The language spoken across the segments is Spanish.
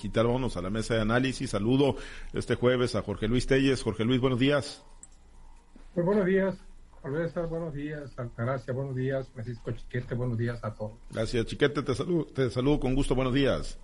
digital. Vámonos a la mesa de análisis. Saludo este jueves a Jorge Luis Telles. Jorge Luis, buenos días. Pues buenos días, Alberto, buenos días, Altagracia, buenos días, Francisco Chiquete, buenos días a todos. Gracias, Chiquete, te saludo, te saludo con gusto, buenos días.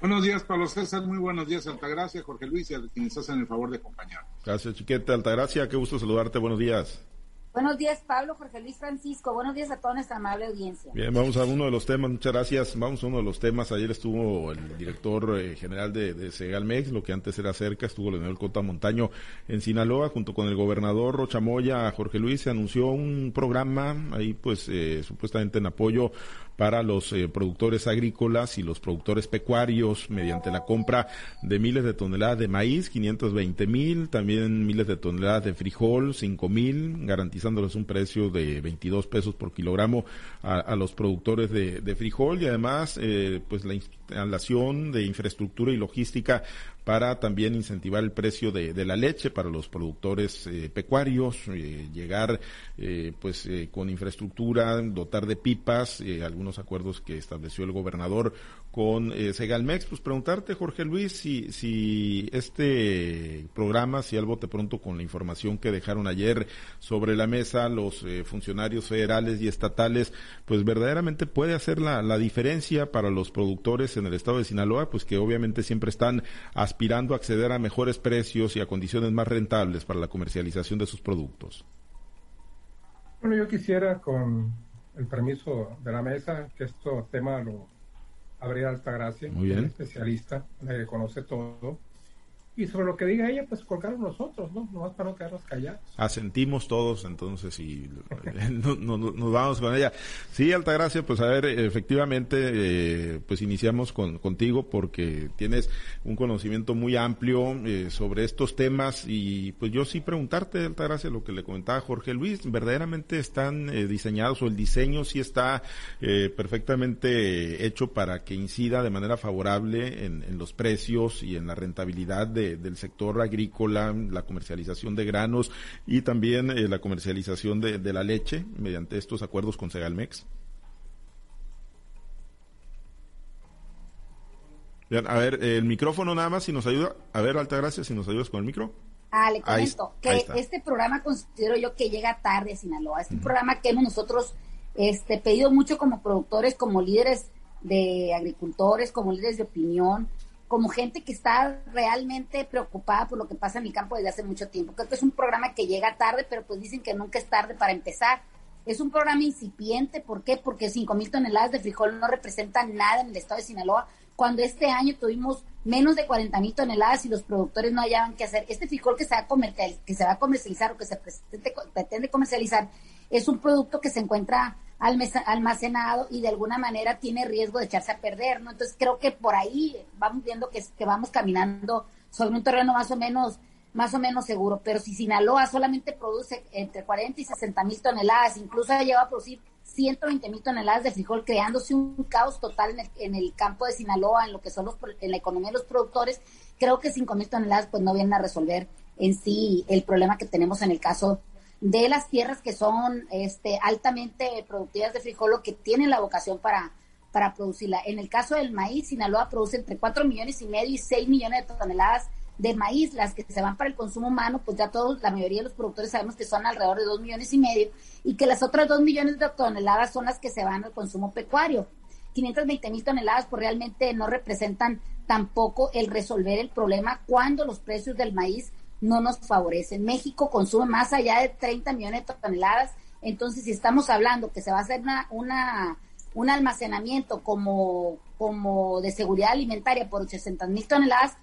Buenos días, Pablo César, muy buenos días, Altagracia, Jorge Luis, y a quienes hacen el favor de acompañar. Gracias, Chiquete, Altagracia, qué gusto saludarte, buenos días. Buenos días, Pablo, Jorge Luis Francisco. Buenos días a toda nuestra amable audiencia. Bien, vamos a uno de los temas. Muchas gracias. Vamos a uno de los temas. Ayer estuvo el director eh, general de, de, Segalmex, lo que antes era cerca. Estuvo Leonel Cota Montaño en Sinaloa, junto con el gobernador Rochamoya, Jorge Luis. Se anunció un programa ahí, pues, eh, supuestamente en apoyo para los eh, productores agrícolas y los productores pecuarios mediante la compra de miles de toneladas de maíz, 520 mil, también miles de toneladas de frijol, 5 mil, garantizándoles un precio de 22 pesos por kilogramo a, los productores de, frijol y además eh, pues la instalación de infraestructura y logística para también incentivar el precio de, la leche para los productores eh, pecuarios, eh, llegar pues con infraestructura, dotar de pipas, algunos acuerdos que estableció el gobernador con Segalmex. Pues preguntarte, Jorge Luis, si, si este programa, si al bote pronto con la información que dejaron ayer sobre la mesa los funcionarios federales y estatales, pues verdaderamente puede hacer la, la diferencia para los productores en el estado de Sinaloa, pues que obviamente siempre están aspirando a acceder a mejores precios y a condiciones más rentables para la comercialización de sus productos? Bueno, yo quisiera, con el permiso de la mesa, que este tema lo abría Altagracia, Muy bien. especialista, que conoce todo, y sobre lo que diga ella, pues colgar nosotros, ¿no? Nomás para no quedarnos callados. Asentimos todos entonces y nos vamos con ella. Sí, Altagracia, pues a ver, efectivamente, eh, pues iniciamos con, contigo porque tienes un conocimiento muy amplio eh, sobre estos temas y pues yo sí preguntarte, Altagracia, lo que le comentaba Jorge Luis, ¿verdaderamente están eh, diseñados o el diseño sí está perfectamente hecho para que incida de manera favorable en, en los precios y en la rentabilidad de del sector agrícola, la comercialización de granos y también eh, la comercialización de, la leche mediante estos acuerdos con Segalmex? a ver, el micrófono nada más, si nos ayuda. A ver, Altagracia, si nos ayudas con el micro. Ah, le comento que este programa considero yo que llega tarde a Sinaloa. Es un programa que hemos nosotros este, pedido mucho como productores, como líderes de agricultores, como líderes de opinión, como gente que está realmente preocupada por lo que pasa en mi campo desde hace mucho tiempo. Creo que es un programa que llega tarde, pero pues dicen que nunca es tarde para empezar. Es un programa incipiente, ¿por qué? Porque 5 mil toneladas de frijol no representan nada en el estado de Sinaloa, cuando este año tuvimos menos de 40 mil toneladas y los productores no hallaban qué hacer. Este frijol que se va a, que se va a comercializar o que se pretende comercializar es un producto que se encuentra almacenado y de alguna manera tiene riesgo de echarse a perder, ¿no? Entonces creo que por ahí vamos viendo que, que vamos caminando sobre un terreno más o menos más o menos seguro, pero si Sinaloa solamente produce entre 40 y 60 mil toneladas, incluso ha llegado a producir 120 mil toneladas de frijol, creándose un caos total en el, en el, campo de Sinaloa, en lo que son los, en la economía de los productores, creo que 5 mil toneladas pues no vienen a resolver en sí el problema que tenemos en el caso de las tierras que son este, altamente productivas de frijol que tienen la vocación para, para producirla. En el caso del maíz, Sinaloa produce entre 4 millones y medio y 6 millones de toneladas de maíz, las que se van para el consumo humano, pues ya todos, la mayoría de los productores sabemos que son alrededor de 2 millones y medio y que las otras 2 millones de toneladas son las que se van al consumo pecuario. 520 mil toneladas pues realmente no representan tampoco el resolver el problema cuando los precios del maíz no nos favorecen. México consume más allá de 30 millones de toneladas, entonces si estamos hablando que se va a hacer una, una un almacenamiento como, como de seguridad alimentaria por 800 mil toneladas,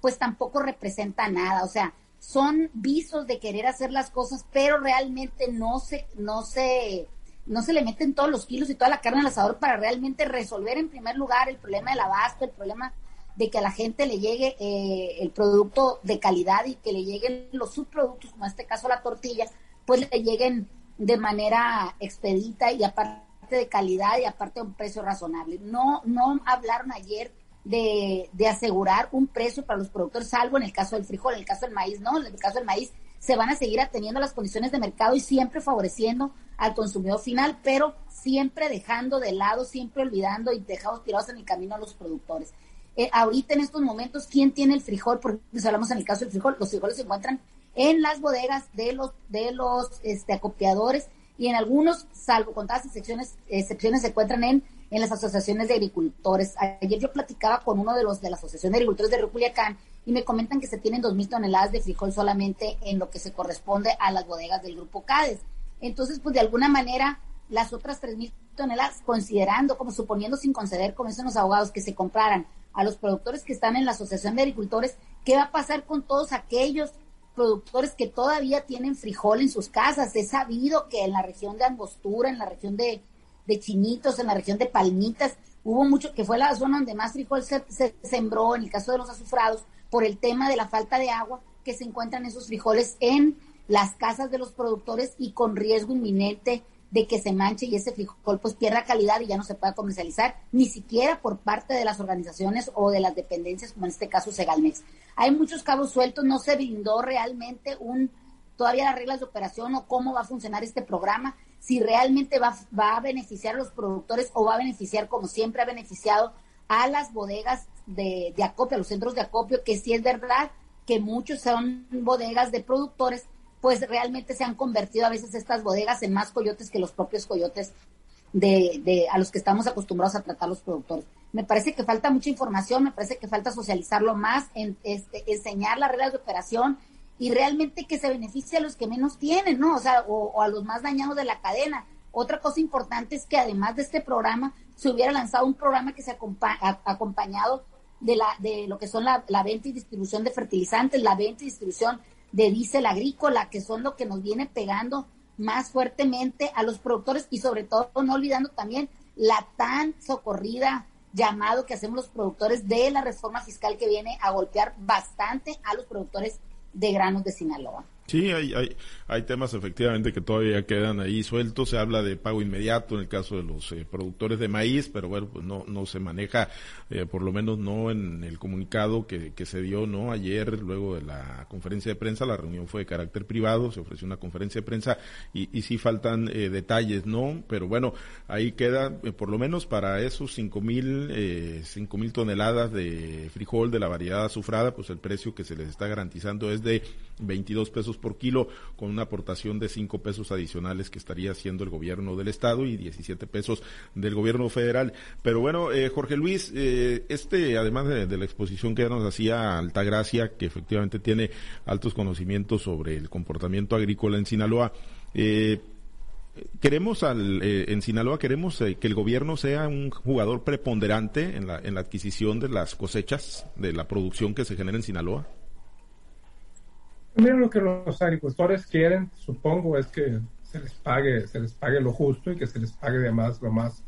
pues tampoco representa nada. O sea, son visos de querer hacer las cosas, pero realmente no se, no se, no se le meten todos los kilos y toda la carne al asador para realmente resolver en primer lugar el problema del abasto, el problema de que a la gente le llegue eh, el producto de calidad y que le lleguen los subproductos, como en este caso la tortilla, pues le lleguen de manera expedita y aparte de calidad y aparte de un precio razonable. No, no hablaron ayer de, de asegurar un precio para los productores, salvo en el caso del frijol, en el caso del maíz, no, en el caso del maíz se van a seguir atendiendo las condiciones de mercado y siempre favoreciendo al consumidor final, pero siempre dejando de lado, siempre olvidando y dejando tirados en el camino a los productores. Eh, ahorita en estos momentos, ¿quién tiene el frijol? Porque hablamos en el caso del frijol, los frijoles se encuentran en las bodegas de los, de los este, acopiadores y en algunos, salvo contadas excepciones, excepciones se encuentran en, en las asociaciones de agricultores. Ayer yo platicaba con uno de los de la Asociación de Agricultores de Río Culiacán y me comentan que se tienen 2.000 toneladas de frijol solamente en lo que se corresponde a las bodegas del grupo CADES. Entonces, pues de alguna manera, las otras 3.000 toneladas, considerando, como suponiendo sin conceder, como dicen los abogados, que se compraran a los productores que están en la Asociación de Agricultores, ¿qué va a pasar con todos aquellos productores que todavía tienen frijol en sus casas? Es sabido que en la región de Angostura, en la región de, Chinitos, en la región de Palmitas, hubo mucho, que fue la zona donde más frijol se, se sembró, en el caso de los azufrados, por el tema de la falta de agua, que se encuentran esos frijoles en las casas de los productores y con riesgo inminente de que se manche y ese frijol pues pierda calidad y ya no se pueda comercializar, ni siquiera por parte de las organizaciones o de las dependencias, como en este caso Segalmex. Hay muchos cabos sueltos, no se brindó realmente un todavía las reglas de operación o cómo va a funcionar este programa, si realmente va, va a beneficiar a los productores o va a beneficiar, como siempre ha beneficiado, a las bodegas de, de acopio, a los centros de acopio, que sí es verdad que muchos son bodegas de productores, pues realmente se han convertido a veces estas bodegas en más coyotes que los propios coyotes de, de, a los que estamos acostumbrados a tratar los productores. Me parece que falta mucha información, me parece que falta socializarlo más, en, este, enseñar las reglas de operación y realmente que se beneficie a los que menos tienen, ¿no? O sea, o, a los más dañados de la cadena. Otra cosa importante es que además de este programa, se hubiera lanzado un programa que se ha acompañado de, la, de lo que son la venta y distribución de fertilizantes, la venta y distribución de diésel agrícola, que son lo que nos viene pegando más fuertemente a los productores y sobre todo no olvidando también la tan socorrida llamado que hacemos los productores de la reforma fiscal que viene a golpear bastante a los productores de granos de Sinaloa. Sí, hay, hay, hay temas efectivamente que todavía quedan ahí sueltos. Se habla de pago inmediato en el caso de los eh, productores de maíz, pero bueno, pues no, no se maneja, eh, por lo menos no en el comunicado que, que se dio, ¿no? Ayer, luego de la conferencia de prensa, la reunión fue de carácter privado, se ofreció una conferencia de prensa y, y sí faltan eh, detalles, ¿no? Pero bueno, ahí queda, por lo menos para esos cinco mil, cinco mil toneladas de frijol de la variedad azufrada, pues el precio que se les está garantizando es de 22 pesos por kilo, con una aportación de 5 pesos adicionales que estaría haciendo el gobierno del estado y 17 pesos del gobierno federal. Pero bueno, eh, Jorge Luis, eh, este, además de, la exposición que nos hacía Altagracia, que efectivamente tiene altos conocimientos sobre el comportamiento agrícola en Sinaloa, eh, queremos al, en Sinaloa queremos que el gobierno sea un jugador preponderante en la, en la adquisición de las cosechas, de la producción que se genera en Sinaloa. Mira lo que los agricultores quieren, supongo, es que se les pague, se les pague lo justo y que se les pague además lo más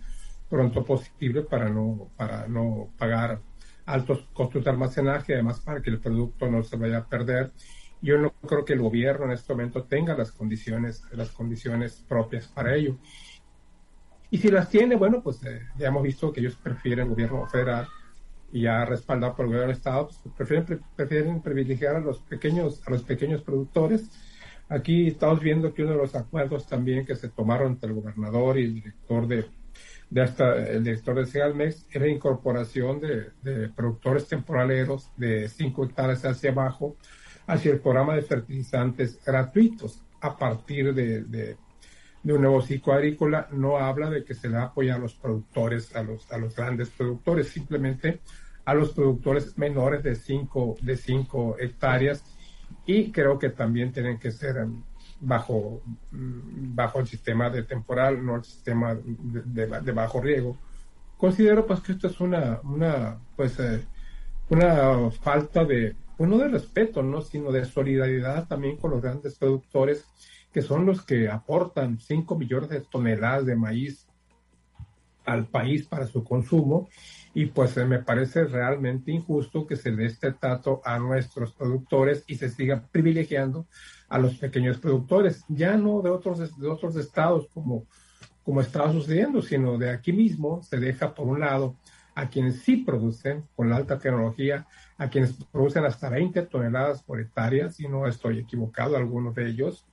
pronto posible para no, para no pagar altos costos de almacenaje, además para que el producto no se vaya a perder. Yo no creo que el gobierno en este momento tenga las condiciones, las condiciones propias para ello. Y si las tiene, bueno, pues eh, ya hemos visto que ellos prefieren el gobierno federal y ya respaldado por el gobierno del Estado, pues, prefieren, prefieren privilegiar a los pequeños, a los pequeños productores. Aquí estamos viendo que uno de los acuerdos también que se tomaron entre el gobernador y el director de, de hasta el director de Segalmex era incorporación de, de, productores temporaleros de 5 hectáreas hacia abajo hacia el programa de fertilizantes gratuitos a partir de, de, un nuevo ciclo agrícola no habla de que se le apoya a los productores, a los, a los grandes productores, simplemente a los productores menores de 5 de cinco hectáreas y creo que también tienen que ser em, bajo, mm, bajo el sistema de temporal, no el sistema de, bajo riego. Considero pues que esto es una, una pues eh, una falta de, pues de respeto, ¿no? sino de solidaridad también con los grandes productores que son los que aportan 5 millones de toneladas de maíz al país para su consumo y pues eh, me parece realmente injusto que se dé este trato a nuestros productores y se siga privilegiando a los pequeños productores, ya no de otros, de otros estados como, como estaba sucediendo, sino de aquí mismo se deja por un lado a quienes sí producen con la alta tecnología, a quienes producen hasta 20 toneladas por hectárea, si no estoy equivocado, algunos de ellos,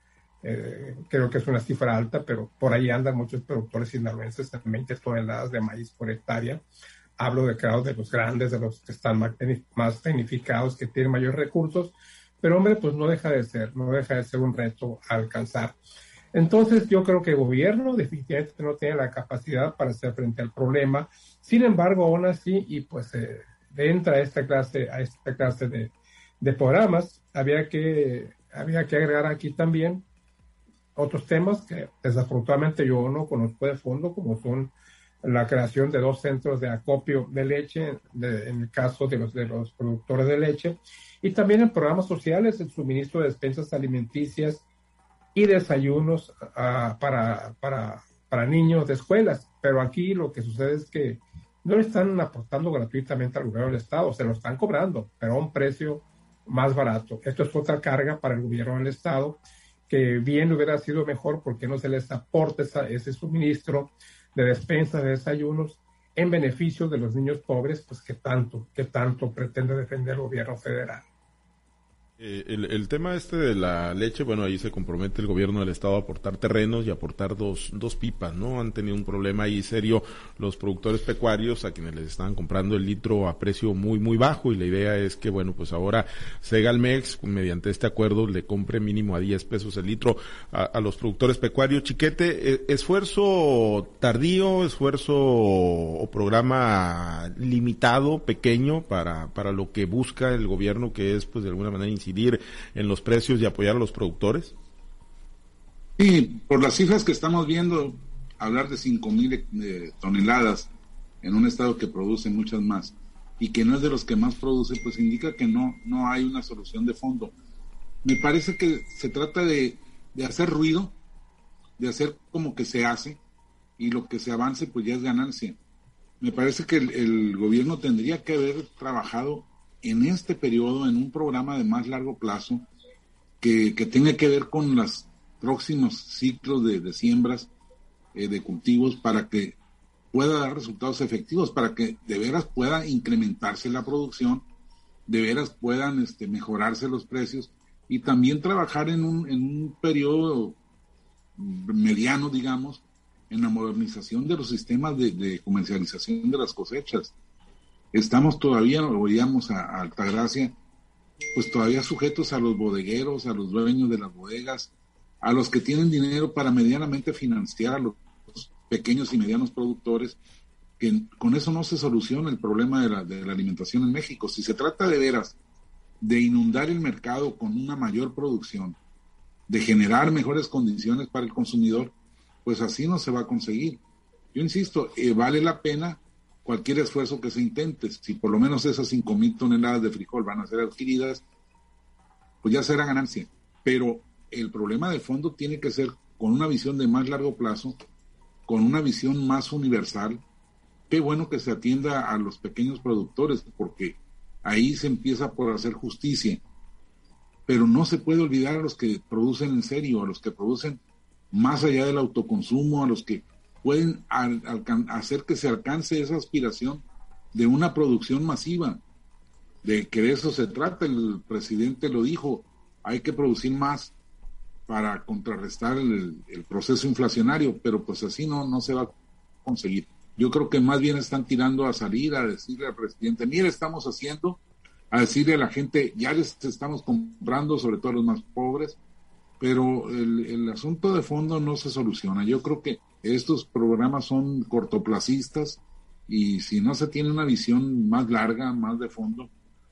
eh, creo que es una cifra alta, pero por ahí andan muchos productores sinaloenses en 20 toneladas de maíz por hectárea hablo de cada de los grandes, de los que están más tecnificados, que tienen mayores recursos, pero hombre, pues no deja de ser, no deja de ser un reto a alcanzar. Entonces yo creo que el gobierno definitivamente no tiene la capacidad para hacer frente al problema. Sin embargo, aún así, y pues eh, entra a esta clase, a esta clase de, de programas, había que, había que agregar aquí también otros temas que desafortunadamente yo no conozco de fondo, como son la creación de dos centros de acopio de leche, en el caso de los, de los productores de leche, y también en programas sociales, el suministro de despensas alimenticias y desayunos ah, para, para, para niños de escuelas. Pero aquí lo que sucede es que no le están aportando gratuitamente al gobierno del Estado, se lo están cobrando, pero a un precio más barato. Esto es otra carga para el gobierno del Estado, que bien hubiera sido mejor porque no se les aporta ese suministro de despensas, de desayunos, en beneficio de los niños pobres, pues que tanto, que tanto pretende defender el gobierno federal. Eh, el, tema este de la leche, bueno, ahí se compromete el gobierno del estado a aportar terrenos y aportar dos, dos pipas, ¿no? Han tenido un problema ahí serio los productores pecuarios a quienes les estaban comprando el litro a precio muy, muy bajo y la idea es que, bueno, pues ahora Segalmex, mediante este acuerdo, le compre mínimo a 10 pesos el litro a, los productores pecuarios. Chiquete, eh, esfuerzo tardío, esfuerzo o programa limitado, pequeño para, para lo que busca el gobierno, que es, pues, de alguna manera en los precios y apoyar a los productores? Sí, por las cifras que estamos viendo, hablar de 5 mil eh, toneladas en un estado que produce muchas más y que no es de los que más produce, pues indica que no, no hay una solución de fondo. Me parece que se trata de, hacer ruido, de hacer como que se hace y lo que se avance pues ya es ganancia. Me parece que el gobierno tendría que haber trabajado en este periodo, en un programa de más largo plazo, que, tenga que ver con los próximos ciclos de, siembras, eh, de cultivos, para que pueda dar resultados efectivos, para que de veras pueda incrementarse la producción, de veras puedan este, mejorarse los precios y también trabajar en un, en un periodo mediano, digamos, en la modernización de los sistemas de comercialización de las cosechas estamos todavía, lo veíamos a, Altagracia, pues todavía sujetos a los bodegueros, a los dueños de las bodegas, a los que tienen dinero para medianamente financiar a los pequeños y medianos productores, que con eso no se soluciona el problema de la, de la alimentación en México. Si se trata de veras de inundar el mercado con una mayor producción, de generar mejores condiciones para el consumidor, pues así no se va a conseguir. Yo insisto, eh, vale la pena cualquier esfuerzo que se intente, si por lo menos esas cinco mil toneladas de frijol van a ser adquiridas, pues ya será ganancia. Pero el problema de fondo tiene que ser con una visión de más largo plazo, con una visión más universal. Qué bueno que se atienda a los pequeños productores, porque ahí se empieza por hacer justicia. Pero no se puede olvidar a los que producen en serio, a los que producen más allá del autoconsumo, a los que pueden hacer que se alcance esa aspiración de una producción masiva, de que de eso se trata, el presidente lo dijo, hay que producir más para contrarrestar el, proceso inflacionario, pero pues así no, no se va a conseguir. Yo creo que más bien están tirando a salir a decirle al presidente, mire, estamos haciendo, a decirle a la gente, ya les estamos comprando, sobre todo a los más pobres, pero el, el asunto de fondo no se soluciona. Yo creo que estos programas son cortoplacistas y si no se tiene una visión más larga, más de fondo,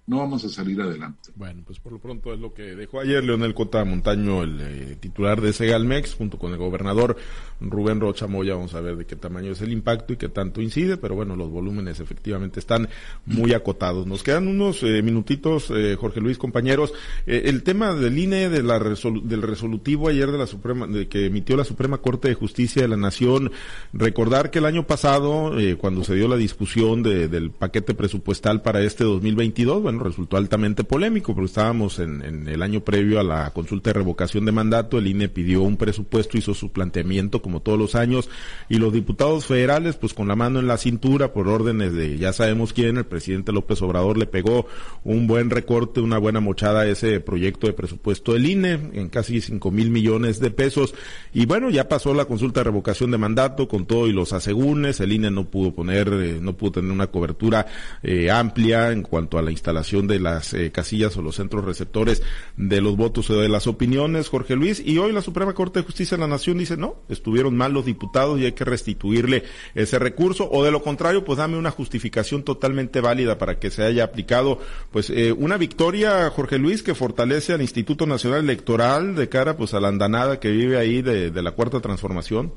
no vamos a salir adelante. Bueno, pues por lo pronto es lo que dejó ayer Leonel Cota Montaño, el eh, titular de Segalmex, junto con el gobernador Rubén Rocha Moya. Vamos a ver de qué tamaño es el impacto y qué tanto incide, pero bueno, los volúmenes efectivamente están muy acotados. Nos quedan unos eh, minutitos, eh, Jorge Luis, compañeros. el tema del INE, de la del resolutivo ayer de la Suprema, de que emitió la Suprema Corte de Justicia de la Nación, recordar que el año pasado, cuando se dio la discusión del paquete presupuestal para este 2022, bueno, resultó altamente polémico, porque estábamos en, en, el año previo a la consulta de revocación de mandato, el INE pidió un presupuesto, hizo su planteamiento como todos los años, y los diputados federales, pues con la mano en la cintura, por órdenes de ya sabemos quién, el presidente López Obrador le pegó un buen recorte, una buena mochada a ese proyecto de presupuesto del INE, en casi cinco mil millones de pesos, y bueno, ya pasó la consulta de revocación de mandato con todo y los asegúnes, el INE no pudo poner, eh, no pudo tener una cobertura eh, amplia en cuanto a la instalación de las eh, casillas o los centros receptores de los votos o de las opiniones, Jorge Luis, y hoy la Suprema Corte de Justicia de la Nación dice, no, estuvieron mal los diputados y hay que restituirle ese recurso, o de lo contrario, pues dame una justificación totalmente válida para que se haya aplicado, pues eh, una victoria, Jorge Luis, que fortalece al Instituto Nacional Electoral de cara pues a la andanada que vive ahí de, de la cuarta transformación.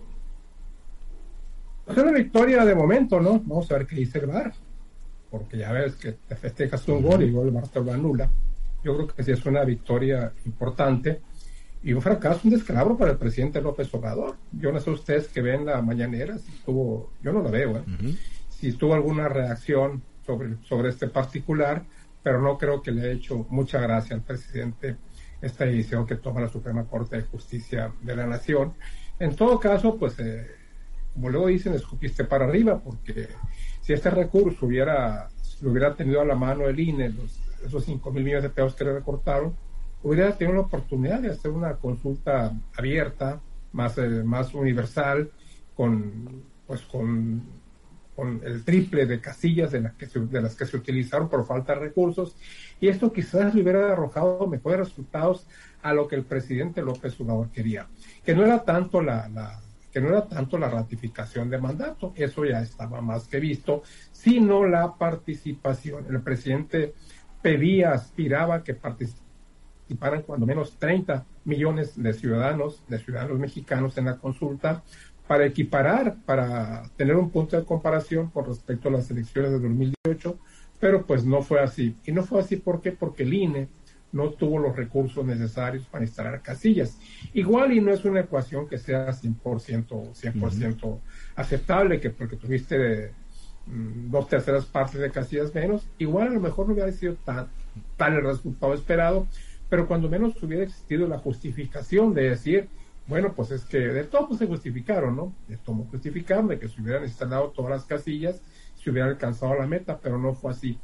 Es una victoria de momento, ¿no? Vamos a ver qué dice el VAR porque ya ves que te festejas un gol y el gol te lo anula. Yo creo que sí es una victoria importante y un fracaso, un descalabro para el presidente López Obrador. Yo no sé ustedes que ven la mañanera, si estuvo, yo no la veo, ¿eh? si estuvo alguna reacción sobre, sobre este particular, pero no creo que le haya hecho mucha gracia al presidente esta decisión que toma la Suprema Corte de Justicia de la Nación. En todo caso, pues, eh, como luego dicen, escupiste para arriba, porque si este recurso hubiera, lo hubiera tenido a la mano el INE, los, esos 5 mil millones de pesos que le recortaron, hubiera tenido la oportunidad de hacer una consulta abierta, más, eh, más universal, con, pues con, con el triple de casillas de las, que se, de las que se utilizaron por falta de recursos, y esto quizás le hubiera arrojado mejores resultados a lo que el presidente López Obrador quería, que no era tanto la, la que no era tanto la ratificación de mandato, eso ya estaba más que visto, sino la participación. El presidente pedía, aspiraba que participaran cuando menos 30 millones de ciudadanos, de ciudadanos mexicanos en la consulta, para equiparar, para tener un punto de comparación con respecto a las elecciones de 2018, pero pues no fue así. Y no fue así ¿por qué? porque el INE no tuvo los recursos necesarios para instalar casillas. Igual y no es una ecuación que sea 100%, 100% aceptable, que porque tuviste mm, dos terceras partes de casillas menos, igual a lo mejor no hubiera sido tan, tal el resultado esperado, pero cuando menos hubiera existido la justificación de decir, bueno, pues es que de todo pues, se justificaron, ¿no? De todo justificaron de que se hubieran instalado todas las casillas, se hubiera alcanzado la meta, pero no fue así.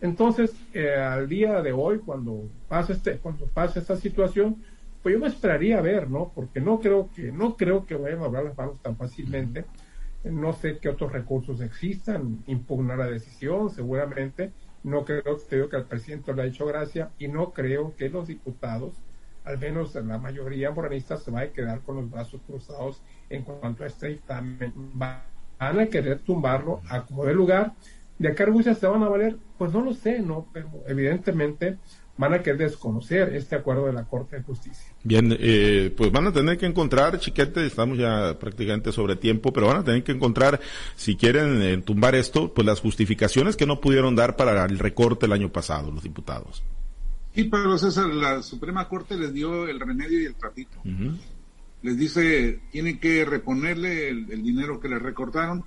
Entonces, eh, al día de hoy, cuando pase este, cuando pase esta situación, pues yo me esperaría ver, ¿no? Porque no creo que, no creo que vayan a hablar las manos tan fácilmente. No sé qué otros recursos existan, impugnar la decisión, seguramente. No creo que, que al presidente le ha hecho gracia y no creo que los diputados, al menos la mayoría moranista, se va a quedar con los brazos cruzados en cuanto a este dictamen. Van a querer tumbarlo a como de lugar ¿De qué argucias se van a valer? Pues no lo sé, ¿no? Pero evidentemente van a querer desconocer este acuerdo de la Corte de Justicia. Bien, eh, pues van a tener que encontrar, chiquete, estamos ya prácticamente sobre tiempo, pero van a tener que encontrar, si quieren eh, tumbar esto, pues las justificaciones que no pudieron dar para el recorte el año pasado los diputados. Sí, pero César, la Suprema Corte les dio el remedio y el trapito. Les dice, tienen que reponerle el dinero que les recortaron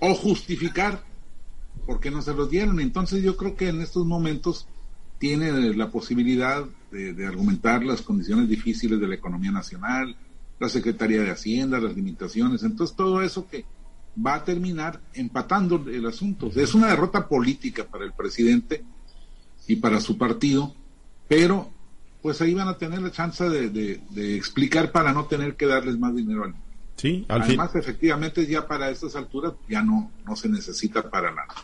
o justificar porque no se los dieron. Entonces yo creo que en estos momentos tiene la posibilidad de, argumentar las condiciones difíciles de la economía nacional, la Secretaría de Hacienda, las limitaciones, entonces todo eso que va a terminar empatando el asunto. Es una derrota política para el presidente y para su partido, pero pues ahí van a tener la chance de, explicar para no tener que darles más dinero al Sí, Además, efectivamente, ya para estas alturas ya no, no se necesita para nada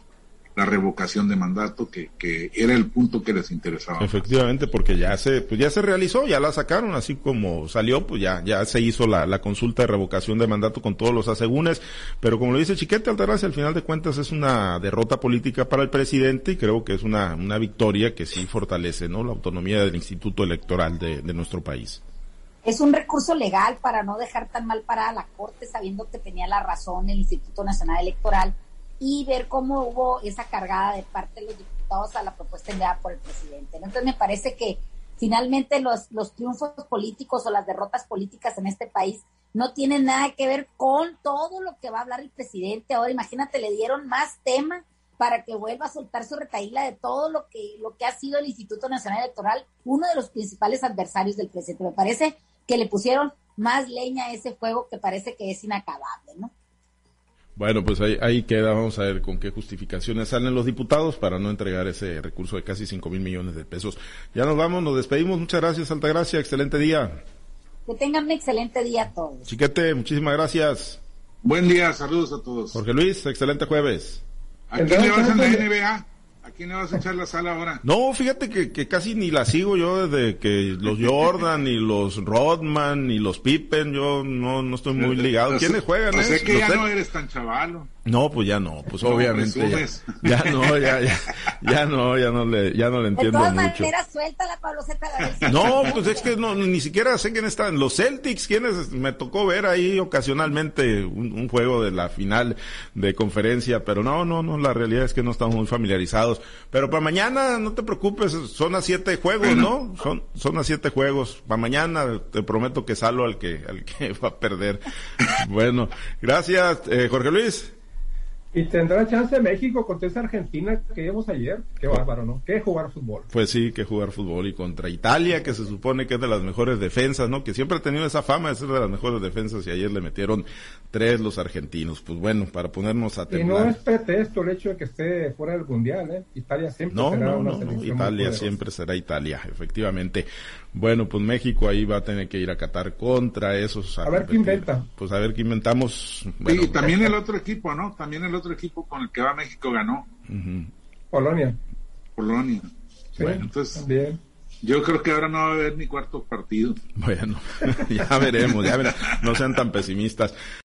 la revocación de mandato, que, que era el punto que les interesaba. Efectivamente, porque ya se, pues ya se realizó, ya la sacaron, así como salió, pues ya, ya se hizo la, la consulta de revocación de mandato con todos los asegúnes, pero como lo dice Chiquete Altaraz, al final de cuentas es una derrota política para el presidente y creo que es una, una victoria que sí fortalece, ¿no? La autonomía del Instituto Electoral de, de nuestro país. Es un recurso legal para no dejar tan mal parada la Corte, sabiendo que tenía la razón el Instituto Nacional Electoral y ver cómo hubo esa cargada de parte de los diputados a la propuesta enviada por el presidente. Entonces me parece que finalmente los, los triunfos políticos o las derrotas políticas en este país no tienen nada que ver con todo lo que va a hablar el presidente ahora. Imagínate, le dieron más tema para que vuelva a soltar su retaíla de todo lo que, lo que ha sido el Instituto Nacional Electoral, uno de los principales adversarios del presidente. Me parece que le pusieron más leña a ese fuego que parece que es inacabable, ¿no? Bueno, pues ahí, ahí queda, vamos a ver con qué justificaciones salen los diputados para no entregar ese recurso de casi 5 mil millones de pesos. Ya nos vamos, nos despedimos. Muchas gracias, Altagracia. Excelente día. Que tengan un excelente día a todos. Chiquete, muchísimas gracias. Buen día, saludos a todos. Jorge Luis, excelente jueves. ¿A quién le vas a la NBA? ¿A quién le vas a echar la sala ahora? No, fíjate que, que casi ni la sigo yo desde que los Jordan y los Rodman y los Pippen, yo no, no estoy muy ligado. ¿Quiénes juegan? No sé eh? que ya no eres tan chavalo. No, pues ya no, pues No, obviamente ya, no, ya, ya, ya no, ya no le, ya no le De entiendo todas mucho. maneras, suéltala, Pablo No, pues es que no, ni siquiera sé quién están. Los Celtics, quienes me tocó ver ahí ocasionalmente un, un juego de la final de conferencia, pero no, no, no, la realidad es que no estamos muy familiarizados. Pero para mañana, no te preocupes, son a siete juegos, ¿no? Son, son a siete juegos. Para mañana te prometo que salvo al que, al que va a perder. Bueno, gracias, eh, Jorge Luis. Y tendrá chance México contra esa Argentina que vimos ayer. Qué bárbaro, ¿no? Qué jugar fútbol. Pues sí, que jugar fútbol y contra Italia, que se supone que es de las mejores defensas, ¿no? Que siempre ha tenido esa fama de ser de las mejores defensas y ayer le metieron tres los argentinos. Pues bueno, para ponernos a Y no temblar. es pretexto el hecho de que esté fuera del mundial, ¿eh? Italia siempre No, será no, una no, no, selección muy Italia siempre será Italia, efectivamente. Bueno, pues México ahí va a tener que ir a Qatar contra esos. A ver qué inventa. Pues a ver qué inventamos. Bueno, y también el otro equipo, ¿no? También el otro equipo con el que va México ganó. Polonia. Polonia. Sí, Bueno, entonces también. yo creo que ahora no va a haber ni cuarto partido. Bueno, ya veremos, ya veremos. No sean tan pesimistas.